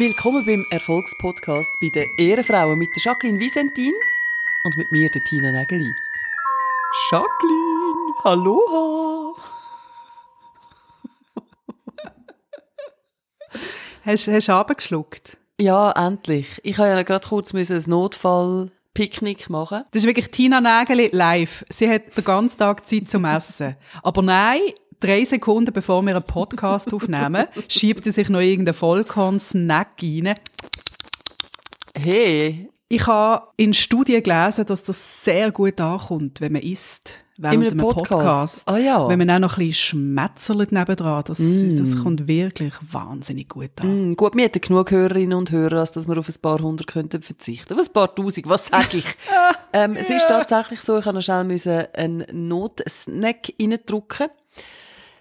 Willkommen beim Erfolgspodcast bei den Ehrenfrauen mit der Jacqueline Visentin und mit mir, der Tina Nägeli. Jacqueline, hallo. Hast du abgeschluckt? Ja, endlich. Ich habe ja gerade kurz ein Notfallpicknick machen. Das ist wirklich Tina Nägeli live. Sie hat den ganzen Tag Zeit zum Essen. Aber nein, drei Sekunden bevor wir einen Podcast aufnehmen, schiebt er sich noch irgendeinen Vollkorn-Snack rein. Hey. Ich habe in Studien gelesen, dass das sehr gut ankommt, wenn man isst während einem Podcast. Podcast. Ah, ja. Wenn man auch noch ein bisschen schmetzelt nebendran, das, mm. das kommt wirklich wahnsinnig gut an. Mm, gut, wir hätten genug Hörerinnen und Hörer, als dass wir auf ein paar hundert könnten verzichten. Auf ein paar tausend, was sage ich? ähm, es ist tatsächlich so, ich habe schnell einen Notsnack reindrücken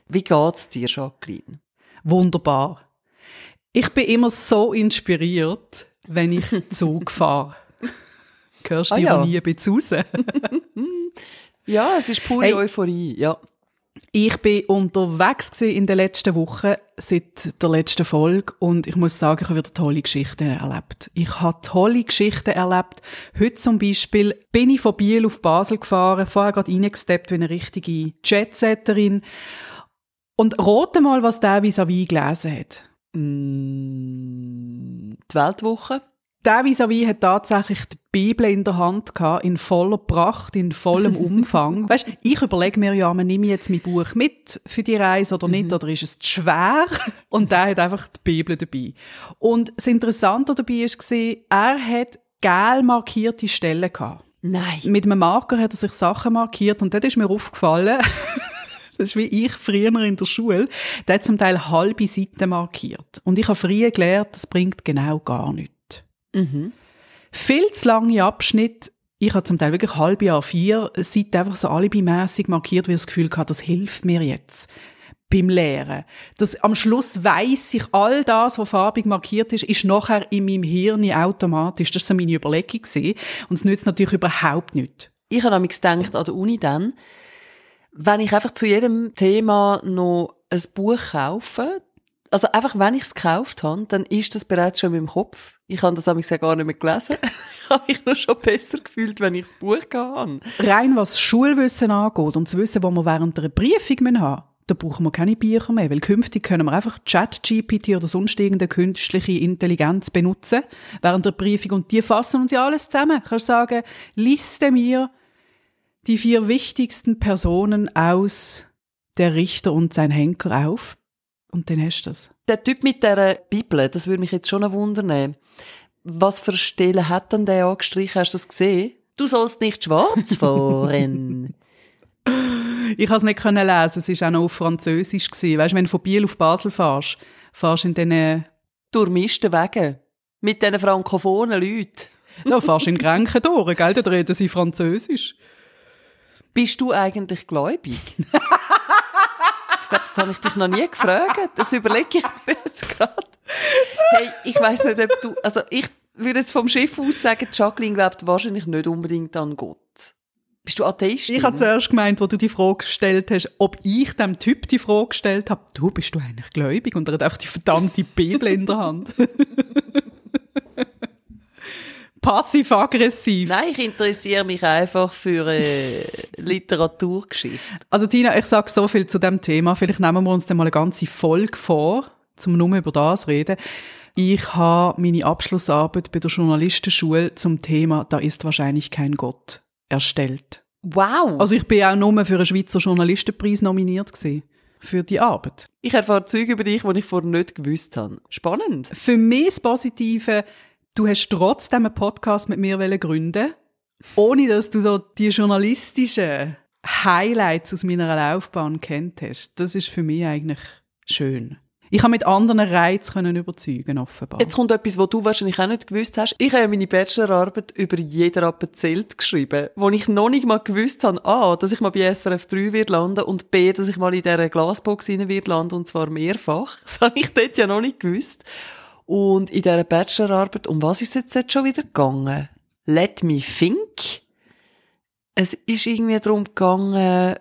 wie geht's dir, Jacqueline? Wunderbar. Ich bin immer so inspiriert, wenn ich Zug fahre. Hörst du ah, ja. nie ein bisschen raus? ja, es ist pure hey, Euphorie, ja. Ich bin unterwegs in den letzten Wochen seit der letzten Folge und ich muss sagen, ich habe wieder tolle Geschichten erlebt. Ich habe tolle Geschichten erlebt. Heute zum Beispiel bin ich von Biel auf Basel gefahren, vorher gerade reingesteppt wie eine richtige Jetsetterin und rate mal, was der vis-à-vis gelesen hat. Mm, die Weltwoche. Der vis-à-vis hat tatsächlich die Bibel in der Hand gehabt, in voller Pracht, in vollem Umfang. weißt, ich überlege mir ja, nehme ich jetzt mein Buch mit für die Reise oder nicht, mhm. oder ist es zu schwer? Und der hat einfach die Bibel dabei. Und das Interessante dabei war, er hat gel markierte Stellen gehabt. Nein. Mit einem Marker hat er sich Sachen markiert und dort ist mir aufgefallen, Das ist wie ich früher in der Schule. Der hat zum Teil halbe Seiten markiert. Und ich habe früher gelernt, das bringt genau gar nichts. Mhm. Viel zu lange Abschnitte ich habe zum Teil wirklich halbe Jahr vier Seiten einfach so alibimässig markiert, weil ich das Gefühl hatte, das hilft mir jetzt beim Lehren. Das, am Schluss weiß ich, all das, was farbig markiert ist, ist nachher in meinem Hirn automatisch. Das war so meine Überlegung. Gewesen. Und es nützt natürlich überhaupt nichts. Ich habe nämlich gedacht, an der Uni dann, wenn ich einfach zu jedem Thema noch ein Buch kaufe, also einfach, wenn ich es gekauft habe, dann ist das bereits schon in meinem Kopf. Ich habe das nämlich gar nicht mehr gelesen. ich habe mich noch schon besser gefühlt, wenn ich das Buch habe. Rein was Schulwissen angeht und das Wissen, das wir während der Briefung haben da brauchen wir keine Bücher mehr, weil künftig können wir einfach Chat-GPT oder sonst irgendeine künstliche Intelligenz benutzen während der Briefung und die fassen uns ja alles zusammen. Du kannst sagen, liste mir die vier wichtigsten Personen aus der Richter und sein Henker auf. Und dann hast du das. Der Typ mit der Bibel, das würde mich jetzt schon wundern. Was für Stellen hat denn der angestrichen? Hast du das gesehen? Du sollst nicht schwarz fahren. ich konnte es nicht lesen. Es war auch noch auf Französisch. Weißt du, wenn du von Biel auf Basel fährst, fährst du in diesen... Durchmischten Wegen. Mit diesen frankophonen Leuten. Da fährst du in Grenken durch, gell? Da reden sie Französisch. Bist du eigentlich gläubig? ich glaube, das habe ich dich noch nie gefragt. Das überlege ich mir jetzt gerade. Hey, ich weiß nicht, ob du, also ich würde jetzt vom Schiff aus sagen, Jacqueline glaubt wahrscheinlich nicht unbedingt an Gott. Bist du Atheistin? Ich habe zuerst gemeint, wo du die Frage gestellt hast, ob ich dem Typ die Frage gestellt habe, du, bist du eigentlich gläubig? Und er hat einfach die verdammte Bibel in der Hand. passiv-aggressiv. Nein, ich interessiere mich einfach für äh, Literaturgeschichte. Also Tina, ich sage so viel zu dem Thema. Vielleicht nehmen wir uns dann mal eine ganze Folge vor, zum nur über das reden. Ich habe meine Abschlussarbeit bei der Journalistenschule zum Thema «Da ist wahrscheinlich kein Gott» erstellt. Wow! Also ich bin auch nur für einen Schweizer Journalistenpreis nominiert gewesen für die Arbeit. Ich erfahre Züge über dich, die ich vorher nicht gewusst habe. Spannend. Für mich das Positive, du hast trotzdem einen Podcast mit mir gründen ohne dass du so die journalistischen Highlights aus meiner Laufbahn kennt hast. Das ist für mich eigentlich schön. Ich habe mit anderen Reizen können überzeugen, offenbar. Jetzt kommt etwas, was du wahrscheinlich auch nicht gewusst hast. Ich habe meine Bachelorarbeit über jeder Appenzelt geschrieben, wo ich noch nicht mal gewusst habe, A, dass ich mal bei SRF 3 wird landen und B, dass ich mal in dieser Glasbox rein wird landen und zwar mehrfach. Das habe ich dort ja noch nicht gewusst. Und in dieser Bachelorarbeit, um was ist es jetzt schon wieder gegangen? Let me think. Es ist irgendwie darum gegangen,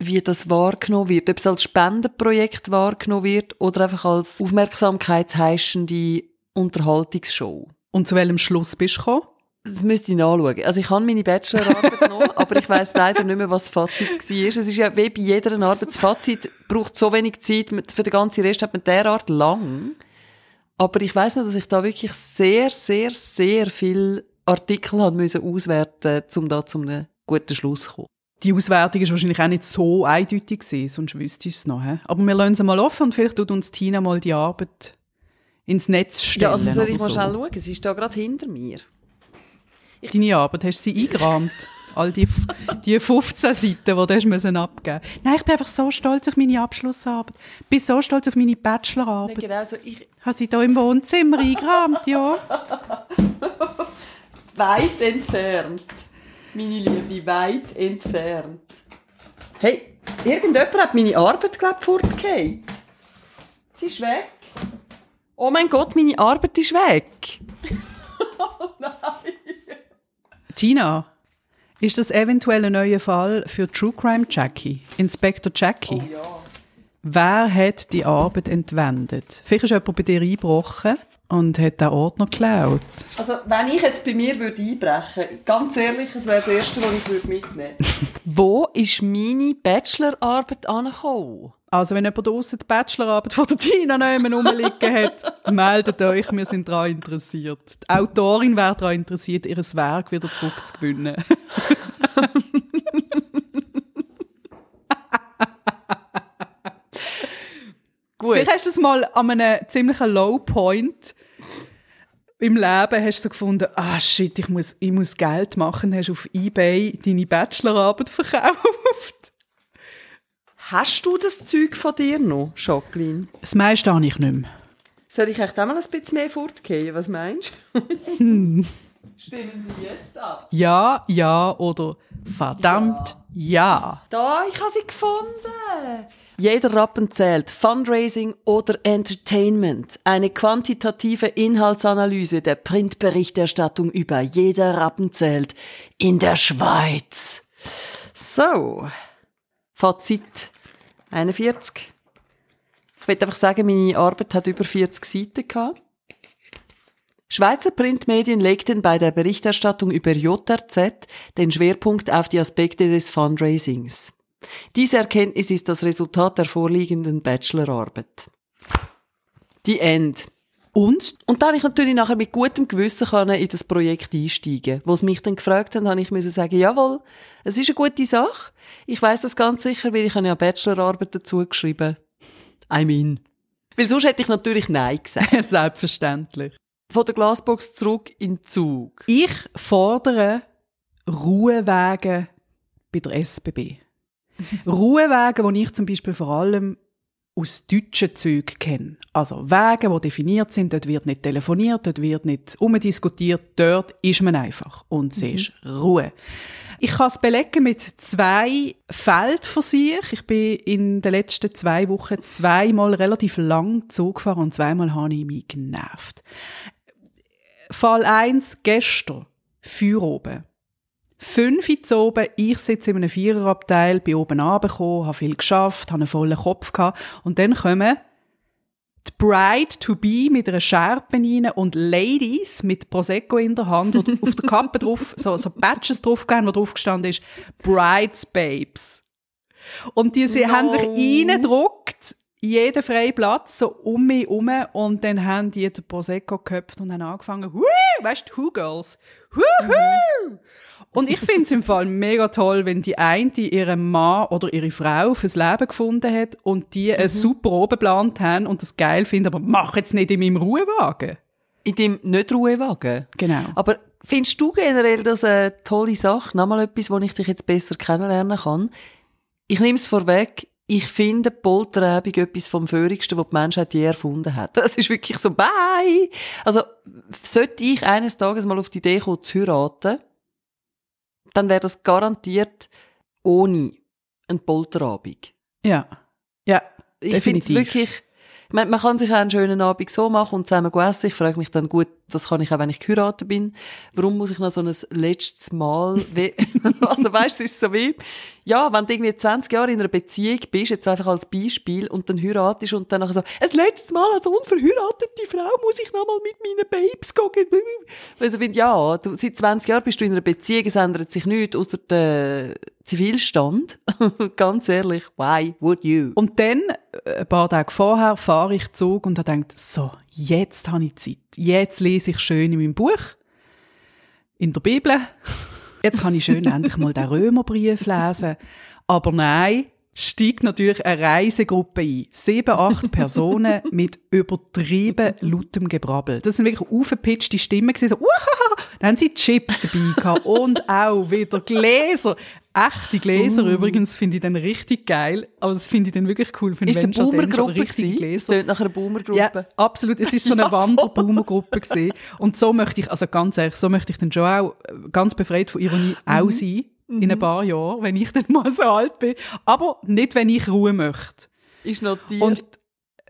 wie das wahrgenommen wird. Ob es als Spendenprojekt wahrgenommen wird oder einfach als aufmerksamkeitsheischende Unterhaltungsshow. Und zu welchem Schluss bist du gekommen? Das müsste ich nachschauen. Also ich habe meine Bachelorarbeit noch, aber ich weiß leider nicht mehr, was das Fazit war. Es ist ja wie bei jeder Arbeit, das Fazit braucht so wenig Zeit, für den ganzen Rest hat man derart lang. Aber ich weiß noch, dass ich da wirklich sehr, sehr, sehr viel Artikel haben müssen auswerten, um da zu einem guten Schluss zu kommen. Die Auswertung ist wahrscheinlich auch nicht so eindeutig gewesen, sonst wüsste ich es noch. He? Aber wir lassen sie mal offen und vielleicht tut uns Tina mal die Arbeit ins Netz stellen. Ja, also soll ich mal so. schnell schauen? Sie ist da gerade hinter mir. Deine Arbeit, hast du sie eingerahmt? All die, die 15 Seiten, die du hast müssen abgeben Nein, ich bin einfach so stolz auf meine Abschlussarbeit. Ich bin so stolz auf meine Bachelorarbeit. Genau so. Ich, Ich habe sie hier im Wohnzimmer eingerahmt, ja. weit entfernt. Meine Liebe, weit entfernt. Hey, irgendjemand hat meine Arbeit, glaube ich, fortgegeben. Sie ist weg. Oh mein Gott, meine Arbeit ist weg. Tina, ist das eventuell ein neuer Fall für True Crime Jackie? Inspector Jackie? Wer hat die Arbeit entwendet? Vielleicht ist jemand bei dir eingebrochen und hat den Ordner geklaut. Also, wenn ich jetzt bei mir würde einbrechen ganz ehrlich, es wäre das Erste, was ich würde mitnehmen würde. Wo ist meine Bachelorarbeit angekommen? Also, wenn jemand draussen die Bachelorarbeit von der Tina noch rumliegen hat, meldet euch, wir sind daran interessiert. Die Autorin wäre daran interessiert, ihr Werk wieder zurückzugewinnen. Gut. Vielleicht hast du es mal an einem ziemlichen Low-Point im Leben hast du so gefunden, ah shit, ich muss, ich muss Geld machen, hast auf Ebay deine Bachelorarbeit verkauft. Hast du das Zeug von dir noch, Jacqueline? Das meiste habe ich nicht mehr. Soll ich echt auch mal ein bisschen mehr fortgehen? Was meinst du? Stimmen Sie jetzt ab. Ja, ja oder verdammt ja. Da, ich habe sie gefunden. Jeder Rappen zählt. Fundraising oder Entertainment. Eine quantitative Inhaltsanalyse der Printberichterstattung über Jeder Rappen zählt in der Schweiz. So. Fazit. 41. Ich will einfach sagen, meine Arbeit hat über 40 Seiten gehabt. Schweizer Printmedien legten bei der Berichterstattung über JRZ den Schwerpunkt auf die Aspekte des Fundraisings. Diese Erkenntnis ist das Resultat der vorliegenden Bachelorarbeit. Die End. Und Und da ich natürlich nachher mit gutem Gewissen können in das Projekt einsteigen. Wo sie mich dann gefragt haben, habe ich müssen sagen, jawohl, es ist eine gute Sache. Ich weiß das ganz sicher, weil ich habe ja eine Bachelorarbeit dazu geschrieben. I mean. Weil sonst hätte ich natürlich Nein gesagt. selbstverständlich. Von der Glasbox zurück in den Zug. Ich fordere Ruhewege bei der SBB. Ruhewege, die ich zum Beispiel vor allem aus deutschen Zügen kenne. Also Wege, die definiert sind, dort wird nicht telefoniert, dort wird nicht umdiskutiert, dort ist man einfach und es ist Ruhe. Ich kann es belegen mit zwei Feldversuchen. Ich bin in den letzten zwei Wochen zweimal relativ lang Zug gefahren und zweimal habe ich mich genervt. Fall 1 gestern, Feuer oben. Fünf Uhr oben, ich sitze in einem Viererabteil, bin oben runtergekommen, habe viel geschafft, habe einen vollen Kopf gehabt. Und dann kommen die Bride to be mit einer Schärpe rein und Ladies mit Prosecco in der Hand oder auf der Kappe drauf, so, so Badges drauf gegeben, wo drauf gestanden ist, Brides Babes. Und die sie No. haben sich reingedruckt, jeden freien Platz, so um mich herum, und dann haben die den Prosecco geköpft und haben angefangen, Hui, weißt du, Who Girls, Huhu! Und ich finde es im Fall mega toll, wenn die eine ihren Mann oder ihre Frau fürs Leben gefunden hat und die einen super oben geplant haben und das geil finden, aber mach jetzt nicht in meinem Ruhewagen. In dem Nicht-Ruhewagen. Genau. Aber findest du generell das eine tolle Sache? Nochmal etwas, wo ich dich jetzt besser kennenlernen kann. Ich nehme es vorweg. Ich finde Polterabend etwas vom Föhrigsten, was die Menschheit je erfunden hat. Das ist wirklich so, bye! Also, sollte ich eines Tages mal auf die Idee kommen, zu heiraten, dann wäre das garantiert ohne einen Polterabend. Ja. Ja. Ich finde es Definitiv. wirklich, Meine, man kann sich auch einen schönen Abend so machen und zusammen essen. Ich frage mich dann, gut, das kann ich auch, wenn ich geheiratet bin. Warum muss ich noch so ein letztes Mal, also weißt du, es ist so wie, ja, wenn du irgendwie 20 Jahre in einer Beziehung bist, jetzt einfach als Beispiel, und dann heiratest und dann nachher so, ein letztes Mal als unverheiratete Frau muss ich noch mal mit meinen Babes gehen. Also, ich finde, ja, du, seit 20 Jahren bist du in einer Beziehung, es ändert sich nichts, außer der Zivilstand. Ganz ehrlich, why would you? Und dann, äh, ein paar Tage vorher, fahre ich Zug und denkt, so, jetzt habe ich Zeit. Jetzt lese ich schön in meinem Buch, in der Bibel. Jetzt kann ich schön endlich mal den Römerbrief lesen. Aber nein, steigt natürlich eine Reisegruppe ein. Sieben, acht Personen mit übertrieben lautem Gebrabbel. Das sind wirklich aufgepitchte Stimmen gewesen, so, Uhaha! Dann haben sie Chips dabei gehabt und auch wieder Gläser. Echte Gläser Uh. übrigens finde ich dann richtig geil. Aber das finde ich dann wirklich cool. Wenn Ist es eine Boomergruppe? Gläser Tönt nach einer Boomergruppe. ja, absolut. Es ist so eine Ja. Wanderboomergruppe gesehen. Und so möchte ich, also ganz ehrlich, so möchte ich dann schon auch äh, ganz befreit von Ironie Mhm. auch sein. In ein paar Jahren, wenn ich dann mal so alt bin. Aber nicht, wenn ich Ruhe möchte. Ist notiert. Und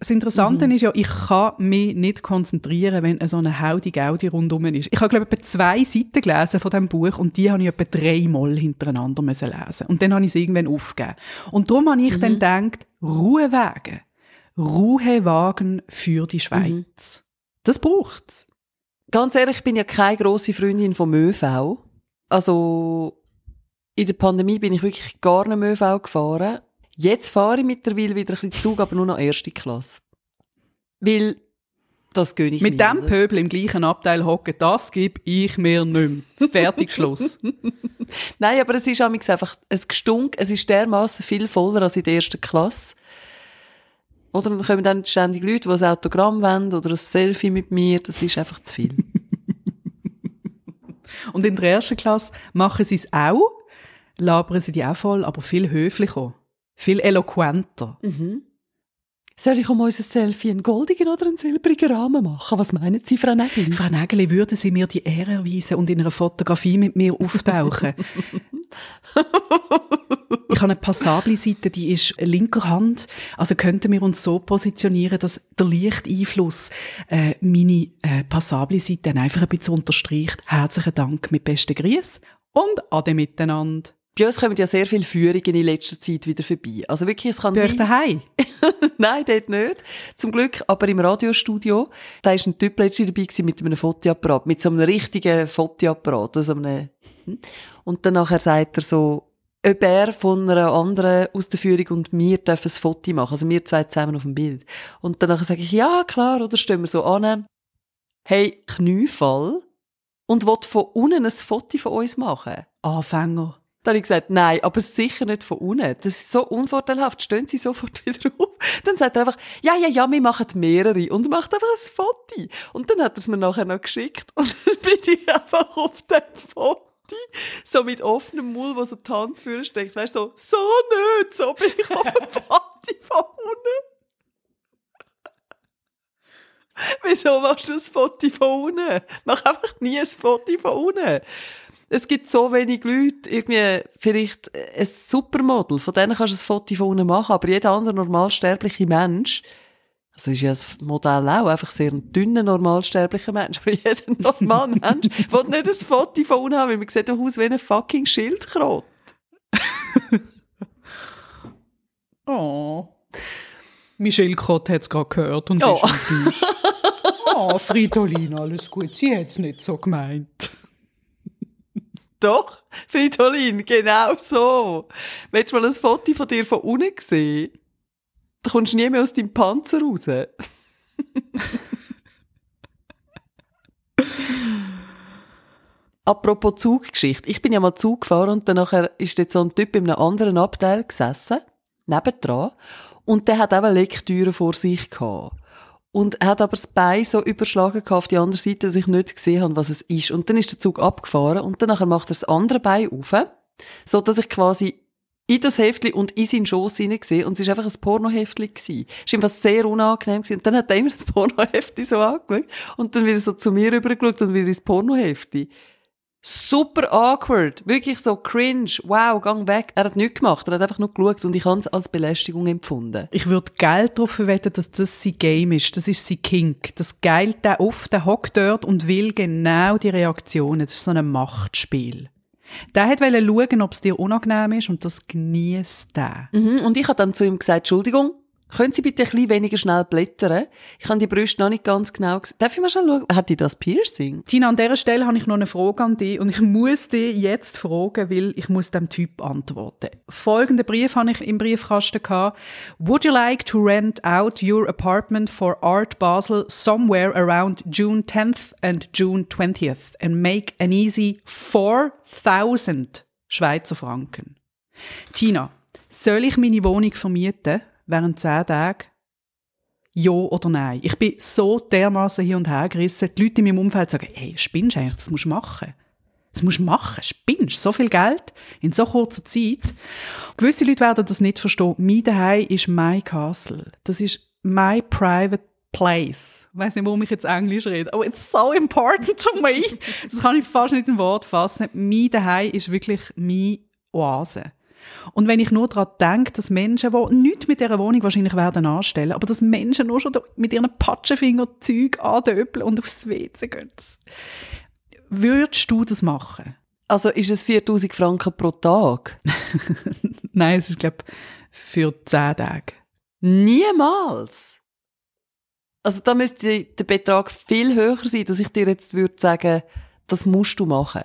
das Interessante ist ja, ich kann mich nicht konzentrieren, wenn so eine Haudi Gaudi rundum ist. Ich habe, glaube ich, etwa zwei Seiten gelesen von diesem Buch und die habe ich etwa dreimal hintereinander müssen lesen. Und dann habe ich es irgendwann aufgegeben. Und darum habe ich dann gedacht, Ruhewagen. Ruhewagen für die Schweiz. Das braucht's. Ganz ehrlich, ich bin ja keine grosse Freundin vom ÖV. Also, in der Pandemie bin ich wirklich gar nicht mehr ÖV gefahren. Jetzt fahre ich mittlerweile wieder ein bisschen Zug, aber nur noch erste Klasse. Weil, das gönne ich Mit mir. dem? Pöbel im gleichen Abteil hocken, das gebe ich mir nicht mehr. Fertig, Schluss. Nein, aber es ist einfach ein Gestunk. Es ist dermaßen viel voller als in der ersten Klasse. Oder dann kommen dann ständig Leute, die ein Autogramm wollen oder ein Selfie mit mir. Das ist einfach zu viel. Und in der ersten Klasse machen sie es auch, labern sie die auch voll, aber viel höflicher, viel eloquenter. Soll ich um unser Selfie einen goldigen oder einen silbrigen Rahmen machen? Was meinen Sie, Frau Nägeli? Frau Nägeli, würden Sie mir die Ehre erweisen und in einer Fotografie mit mir auftauchen? ich habe eine passable Seite, die ist linker Hand. Also könnten wir uns so positionieren, dass der Lichteinfluss äh, meine äh, passable Seite einfach ein bisschen unterstreicht. Herzlichen Dank mit besten Grüßen und ade miteinander. Bei uns kommen ja sehr viele Führungen in letzter Zeit wieder vorbei. Also wirklich, es kann Bei sein... daheim? Nein, dort nicht. Zum Glück, aber im Radiostudio, da ist ein Typ letztens dabei mit einem Fotoapparat, mit so einem richtigen Fotoapparat, also einem, hm. und dann nachher sagt er so, ob er von einer anderen aus der Führung und wir dürfen ein Foto machen, also wir zwei zusammen auf dem Bild. Und dann sage ich, ja, klar, oder stehen wir so an, hey, Kniefall, und will von unten ein Foto von uns machen. Anfänger. Dann habe ich gesagt, nein, aber sicher nicht von unten. Das ist so unvorteilhaft. Stehen Sie sofort wieder auf. Dann sagt er einfach, ja, ja, ja, wir machen mehrere. Und macht einfach ein Foto. Und dann hat er es mir nachher noch geschickt. Und dann bin ich einfach auf dem Foto. So mit offenem Mund, wo so die Hand steckt. Weißt du, so, so nicht. So bin ich auf dem Foto von unten. Wieso machst du ein Foto von unten? Mach einfach nie ein Foto von unten. Es gibt so wenig Leute, irgendwie vielleicht ein Supermodel, von denen kannst du ein Foto von unten machen, aber jeder andere normalsterbliche Mensch, also ist ja das Modell auch einfach sehr ein dünner normalsterblicher Mensch, aber jeder normale Mensch will nicht ein Foto von unten haben, weil man sieht doch aus wie ein fucking Schildkröte. Oh. Michelle Kott hat es gerade gehört und Oh. ist enttäuscht. Oh, Fridolin, alles gut. Sie hat es nicht so gemeint. Doch, Fridolin, genau so. Willst du mal ein Foto von dir von unten sehen? Da kommst du nie mehr aus deinem Panzer raus. Apropos Zuggeschichte. Ich bin ja mal Zug gefahren und dann ist dort so ein Typ in einem anderen Abteil gesessen, nebendran, und der hat eben Lektüre vor sich gehabt. Und er hat aber das Bein so überschlagen auf die andere Seite, dass ich nicht gesehen habe, was es ist. Und dann ist der Zug abgefahren und dann nachher macht er das andere Bein auf, so dass ich quasi in das Heftli und in seinen Schoss hineingesehen und es war einfach ein Pornoheftli. Es war ihm fast sehr unangenehm gewesen. Und dann hat er immer das Pornoheftli so angeschaut und dann wieder so zu mir rübergeschaut und wieder ins Pornoheftli. Super awkward, wirklich so cringe, wow, gang weg. Er hat nichts gemacht, er hat einfach nur geschaut und ich habe es als Belästigung empfunden. Ich würde Geld darauf verwetten, dass das sein Game ist, das ist sein Kink. Das Geld der oft, der hockt dort und will genau die Reaktionen. Das ist so ein Machtspiel. Der hat schauen, ob es dir unangenehm ist und das genießt der. Mhm, und ich habe dann zu ihm gesagt, Entschuldigung, können Sie bitte ein bisschen weniger schnell blättern? Ich habe die Brüste noch nicht ganz genau gesehen. Darf ich mal schauen? Hat die das Piercing? Tina, an dieser Stelle habe ich noch eine Frage an dich und ich muss dich jetzt fragen, weil ich muss dem Typ antworten. Folgenden Brief habe ich im Briefkasten gehabt. Would you like to rent out your apartment for Art Basel somewhere around June 10th and June 20th and make an easy 4000 Schweizer Franken? Tina, soll ich meine Wohnung vermieten? Während zehn Tagen? Ja oder nein? Ich bin so dermaßen hier und her gerissen. Die Leute in meinem Umfeld sagen, hey, spinnst du eigentlich? Das musst du machen. Das musst du machen. Spinnst so viel Geld in so kurzer Zeit. Gewisse Leute werden das nicht verstehen. Mein Daheim ist my castle. Das ist my private place. Ich weiss nicht, warum ich jetzt Englisch rede. Oh, it's so important to me. Das kann ich fast nicht in Wort fassen. Mein Daheim ist wirklich meine Oase. Und wenn ich nur daran denke, dass Menschen, die nichts mit dieser Wohnung wahrscheinlich werden anstellen, aber dass Menschen nur schon mit ihren Patschenfinger Zeug andöpeln und aufs WC gehen, würdest du das machen? Also ist es 4000 Franken pro Tag? Nein, es ist, glaube ich, für 10 Tage. Niemals! Also da müsste der Betrag viel höher sein, dass ich dir jetzt würde sagen, das musst du machen.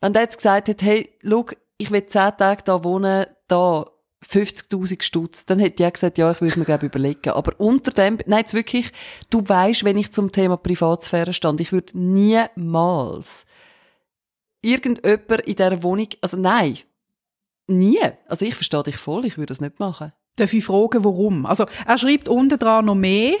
Wenn der jetzt gesagt hat, hey, schau, ich will zehn Tage da wohnen, da 50.000 Stutz, dann hätte ich gesagt, ja, ich würde mir, glaube überlegen. Aber unter dem, nein, jetzt wirklich, du weißt, wenn ich zum Thema Privatsphäre stand, ich würde niemals irgendjemand in dieser Wohnung, also nein, nie. Also ich verstehe dich voll, ich würde das nicht machen. Darf ich fragen, warum? Also er schreibt unten dran noch mehr,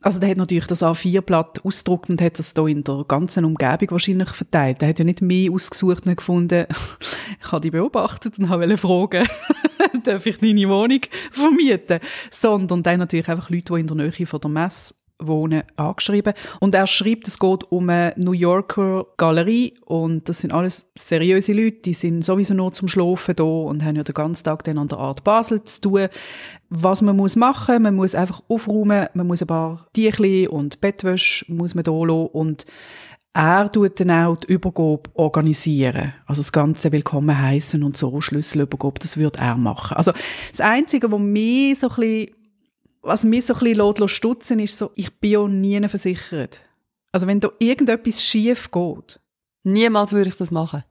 also der hat natürlich das A4-Blatt ausgedruckt und hat das da in der ganzen Umgebung wahrscheinlich verteilt. Der hat ja nicht mehr ausgesucht und gefunden, ich habe die beobachtet und habe fragen, darf ich deine Wohnung vermieten? Sondern dann natürlich einfach Leute, die in der Nähe von der Messe wohnen, angeschrieben. Und er schreibt, es geht um eine New Yorker Galerie und das sind alles seriöse Leute, die sind sowieso nur zum Schlafen da und haben ja den ganzen Tag dann an der Art Basel zu tun. Was man muss machen, man muss einfach aufräumen, man muss ein paar Tüchli und Bettwäsche muss man da lassen und er tut dann auch die Übergabe organisieren. Also das ganze Willkommen heißen und so Schlüsselübergabe, das würde er machen. Also das Einzige, was mich so ein bisschen was mich so ein bisschen stutzen ist so, ich bin ja nie versichert. Also wenn da irgendetwas schief geht. Niemals würde ich das machen.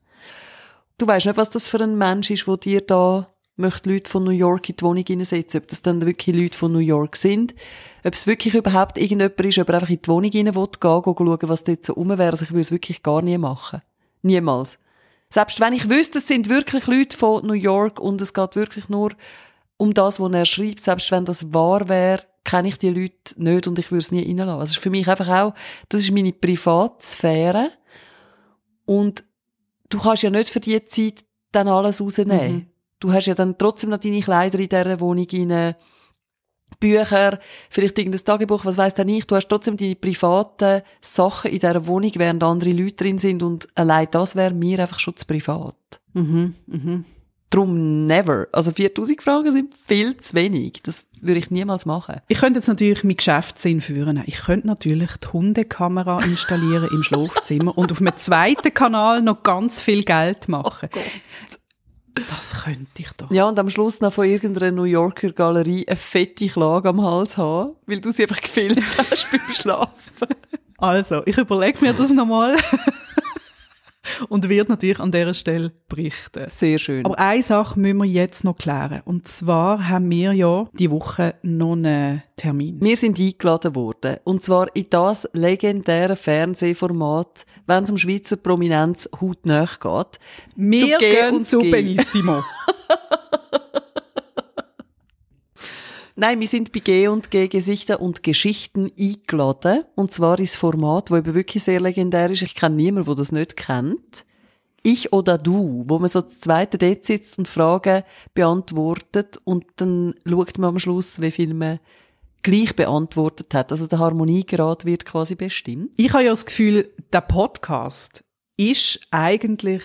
Du weißt nicht, was das für ein Mensch ist, wo dir da möchte Leute von New York in die Wohnung hineinsetzen, ob das dann wirklich Leute von New York sind, ob es wirklich überhaupt irgendjemand ist, ob er einfach in die Wohnung hinein will, gehen, gehen schauen, was dort so rum wäre. Also ich würde es wirklich gar nie machen. Niemals. Selbst wenn ich wüsste, es sind wirklich Leute von New York und es geht wirklich nur um das, was er schreibt, selbst wenn das wahr wäre, kenne ich die Leute nicht und ich würde es nie reinlassen. Also ist für mich einfach auch, das ist meine Privatsphäre und du kannst ja nicht für die Zeit dann alles rausnehmen. Mhm. Du hast ja dann trotzdem noch deine Kleider in dieser Wohnung rein, Bücher, vielleicht irgendein Tagebuch, was weiss denn ich. Du hast trotzdem die privaten Sachen in dieser Wohnung, während andere Leute drin sind und allein das wäre mir einfach schon zu privat. Mhm, mhm. Drum never. Also 4000 Fragen sind viel zu wenig. Das würde ich niemals machen. Ich könnte jetzt natürlich meinen Geschäftssinn führen. Ich könnte natürlich die Hundekamera installieren im Schlafzimmer und auf einem zweiten Kanal noch ganz viel Geld machen. Oh das könnte ich doch. Ja, und am Schluss noch von irgendeiner New Yorker Galerie eine fette Klage am Hals haben, weil du sie einfach gefilmt hast beim Schlafen. Also, ich überlege mir das nochmal und wird natürlich an dieser Stelle berichten. Sehr schön. Aber eine Sache müssen wir jetzt noch klären. Und zwar haben wir ja die Woche noch einen Termin. Wir sind eingeladen worden. Und zwar in das legendäre Fernsehformat, wenn es um Schweizer Prominenz hautnah geht. Wir zu gehen zu Benissimo. Nein, wir sind bei G und G Gesichter und Geschichten eingeladen. Und zwar ins Format, das eben wirklich sehr legendär ist. Ich kenne niemanden, der das nicht kennt. Ich oder du, wo man so zu zweiten dort sitzt und Fragen beantwortet und dann schaut man am Schluss, wie viel man gleich beantwortet hat. Also der Harmoniegrad wird quasi bestimmt. Ich habe ja das Gefühl, der Podcast ist eigentlich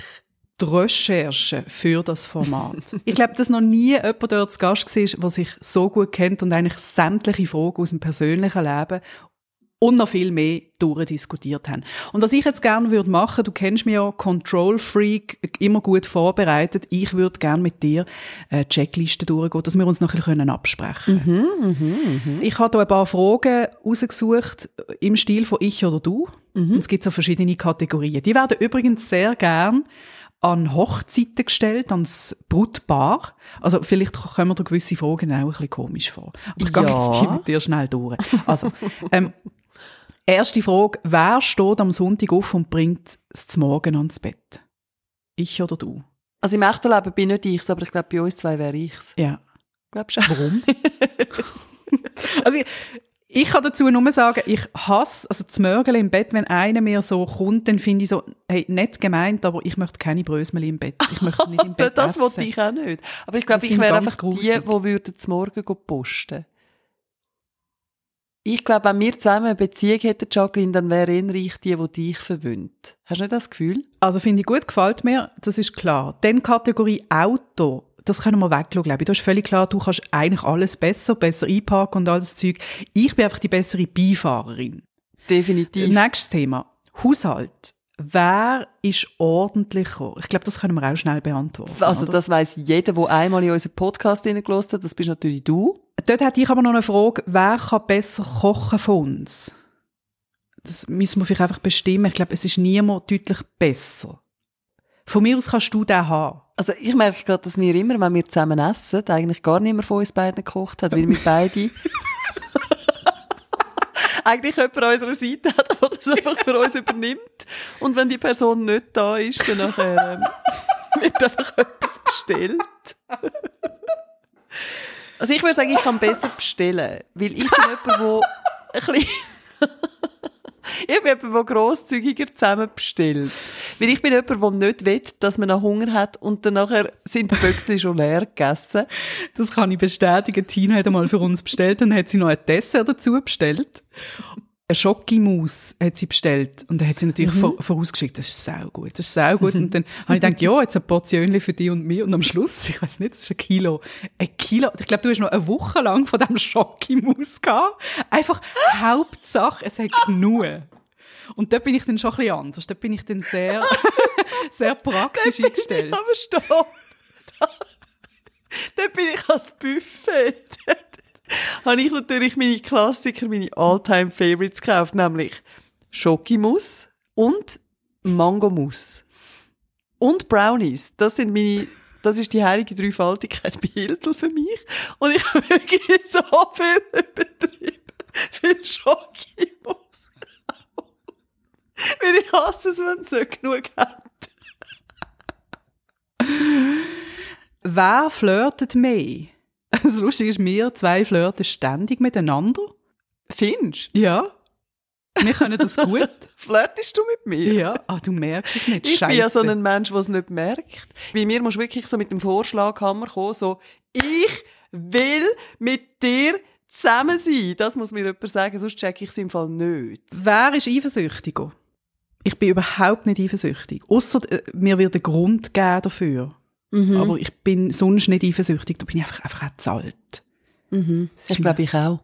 die Recherche für das Format. ich glaube, dass noch nie jemand dort zu Gast war, der sich so gut kennt und eigentlich sämtliche Fragen aus dem persönlichen Leben und noch viel mehr durchdiskutiert haben. Und was ich jetzt gerne würde machen, du kennst mich ja, Control Freak, immer gut vorbereitet. Ich würde gerne mit dir eine Checkliste durchgehen, dass wir uns noch ein bisschen absprechen können. Mhm, mh, mh. Ich habe hier ein paar Fragen rausgesucht im Stil von Ich oder Du. Mhm. Es gibt so verschiedene Kategorien. Die werden übrigens sehr gern an Hochzeiten gestellt, ans Brutpaar. Also vielleicht kommen mir da gewisse Fragen auch ein bisschen komisch vor. Aber ich ja. gehe jetzt die mit dir schnell durch. Also, ähm, Erste Frage, wer steht am Sonntag auf und bringt es zum Morgen ans Bett? Ich oder du? Also im echten Leben bin nicht ich, aber ich glaube, bei uns zwei wäre ich's. Ja. Glaubst du? Warum? also ich, ich kann dazu nur sagen, ich hasse, also das Mörgel im Bett, wenn einer mir so kommt, dann finde ich so, hey, nett gemeint, aber ich möchte keine Brösmeli im Bett. Ich möchte nicht im Bett Das wollte ich auch nicht. Aber ich glaube, ich wäre einfach gruselig. die, die würden zum Morgen posten ich glaube, wenn wir zusammen eine Beziehung hätten, Jacqueline, dann wäre eher ich die, die dich verwöhnt. Hast du nicht das Gefühl? Also finde ich gut, gefällt mir, das ist klar. Dann Kategorie Auto, das können wir wegschauen, glaube ich. Das ist völlig klar, du kannst eigentlich alles besser, besser einparken und all das Zeug. Ich bin einfach die bessere Beifahrerin. Definitiv. Nächstes Thema. Haushalt. Wer ist ordentlicher? Ich glaube, das können wir auch schnell beantworten. Also, oder? das weiß jeder, der einmal in unseren Podcast hineingelassen hat. Das bist natürlich du. Dort hätte ich aber noch eine Frage. Wer kann besser kochen von uns? Das müssen wir vielleicht einfach bestimmen. Ich glaube, es ist niemand deutlich besser. Von mir aus kannst du den haben. Also ich merke gerade, dass wir immer, wenn wir zusammen essen, eigentlich gar niemand von uns beiden gekocht hat, weil wir beide eigentlich jemand an unserer Seite hat, der das einfach für uns übernimmt. Und wenn die Person nicht da ist, dann nachher, ähm, wird einfach etwas bestellt. Also ich würde sagen, ich kann besser bestellen, weil ich bin jemand, der ein bisschen ich bin jemand, der grosszügiger zusammen bestellt. Weil ich bin jemand, der nicht will, dass man noch Hunger hat und dann nachher sind die Böckchen schon leer gegessen. Das kann ich bestätigen. Tina hat einmal für uns bestellt, dann hat sie noch ein Dessert dazu bestellt eine Schokimaus hat sie bestellt und dann hat sie natürlich mhm. vorausgeschickt, das ist sau gut, das ist sau gut und dann habe ich gedacht, ja, jetzt ein Portion für dich und mich und am Schluss, ich weiß nicht, das ist ein Kilo, ein Kilo, ich glaube, du hast noch eine Woche lang von diesem Schokimaus gehabt, einfach Hauptsache, es hat genug. Und da bin ich dann schon ein bisschen anders, da bin ich dann sehr, sehr praktisch da eingestellt. Ich aber stopp. Da, da bin ich als Buffet habe ich natürlich meine Klassiker, meine Alltime favorites gekauft, nämlich Schokimus und Mangomus. Und Brownies. Das sind meine, das ist die heilige Dreifaltigkeit bei Hiltl für mich. Und ich habe wirklich so viel übertrieben. Viel Schokimus. Weil ich hasse es, wenn es nicht genug hat. Wer flirtet mehr? Das Lustige ist, wir zwei flirten ständig miteinander. Findest du? Ja. Wir können das gut. Flirtest du mit mir? Ja. Ah, du merkst es nicht. Ich Scheisse. bin ja so ein Mensch, der es nicht merkt. Bei mir musst du wirklich so mit dem Vorschlaghammer kommen, so, ich will mit dir zusammen sein. Das muss mir jemand sagen, sonst checke ich es im Fall nicht. Wer ist eifersüchtiger? Ich bin überhaupt nicht eifersüchtig. Außer äh, mir wird ein Grund geben dafür. Mhm. Aber ich bin sonst nicht eifersüchtig, da bin ich einfach, einfach auch zahlt. Mhm. Das, das glaube ich auch.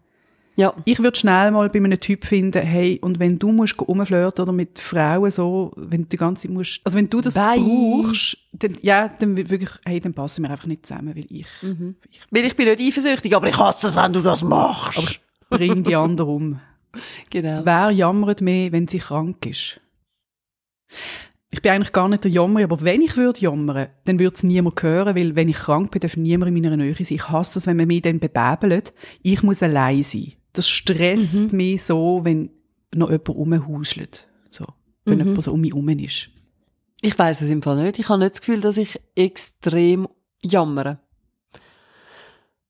Ja. Ich würde schnell mal bei einem Typ finden, hey, und wenn du musst rumflirten oder mit Frauen so, wenn du die ganze Zeit musst, also wenn du das Bye. brauchst, dann, ja, dann wirklich, hey, dann passen wir einfach nicht zusammen, weil ich, mhm. ich, weil ich bin nicht eifersüchtig, aber ich hasse das, wenn du das machst. Aber bring die anderen um. Genau. Wer jammert mehr, wenn sie krank ist? Ich bin eigentlich gar nicht der Jammer, aber wenn ich würde jammern, dann würde es niemand hören, weil wenn ich krank bin, darf niemand in meiner Nähe sein. Ich hasse das, wenn man mich dann bebäbelt. Ich muss allein sein. Das stresst mhm. mich so, wenn noch jemand rumhuschelt. So. Wenn mhm. jemand so um mich herum ist. Ich weiß es im Fall nicht. Ich habe nicht das Gefühl, dass ich extrem jammere.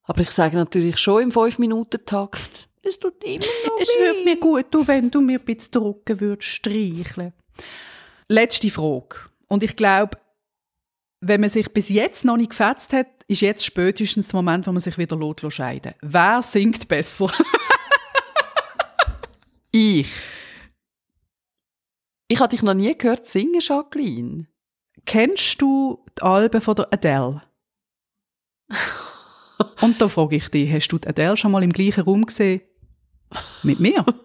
Aber ich sage natürlich schon im 5-Minuten-Takt, es tut immer noch Es würde mir gut tun, wenn du mir ein bisschen den Rücken würdest streicheln Letzte Frage. Und ich glaube, wenn man sich bis jetzt noch nicht gefetzt hat, ist jetzt spätestens der Moment, wo man sich wieder scheiden Wer singt besser? ich. Ich habe dich noch nie gehört singen, Jacqueline. Kennst du die Alben von der Adele? Und da frage ich dich, hast du die Adele schon mal im gleichen Raum gesehen? Mit mir?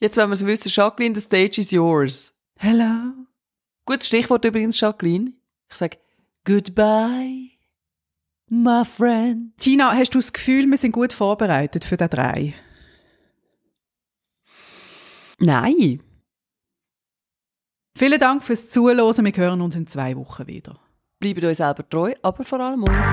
Jetzt, wenn wir es wissen, Jacqueline, the stage is yours. Hello. Gutes Stichwort übrigens, Jacqueline. Ich sage Goodbye, my friend. Tina, hast du das Gefühl, wir sind gut vorbereitet für den drei? Nein. Vielen Dank fürs Zuhören. Wir hören uns in zwei Wochen wieder. Bleibt euch selber treu, aber vor allem uns.